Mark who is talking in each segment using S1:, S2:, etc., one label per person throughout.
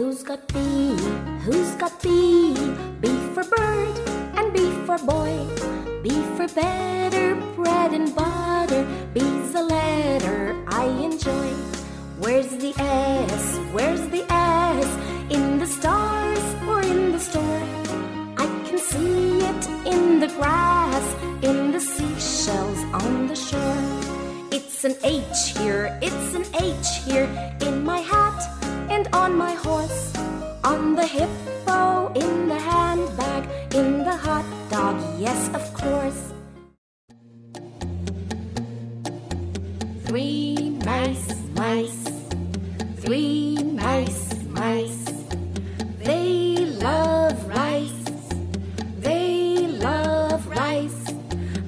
S1: got B? Who's got B? B for bird and B for boy. B for better bread and butter. B's a letter I enjoy. Where's the S? Where's the S? In the stars or in the store? I can see it in the grass, in the seashells on the shore. It's an H here, it's an H here in my hat and on my horse, on the hippo, in the handbag, in the hot dog, yes, of course. Three mice, mice, three mice, mice. They love rice, they love rice.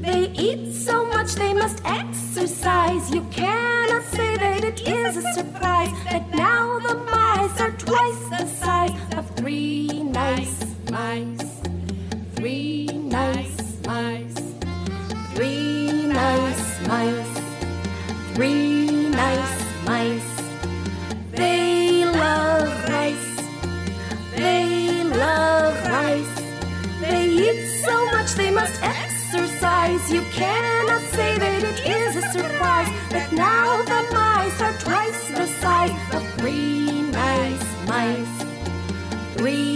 S1: They eat so much they must exercise. You cannot say that it is a surprise that now the mice size of three nice mice. Three nice mice. Three nice mice. Three nice mice. They love rice. They love rice. They eat so much they must exercise. You cannot say that it is a surprise that now We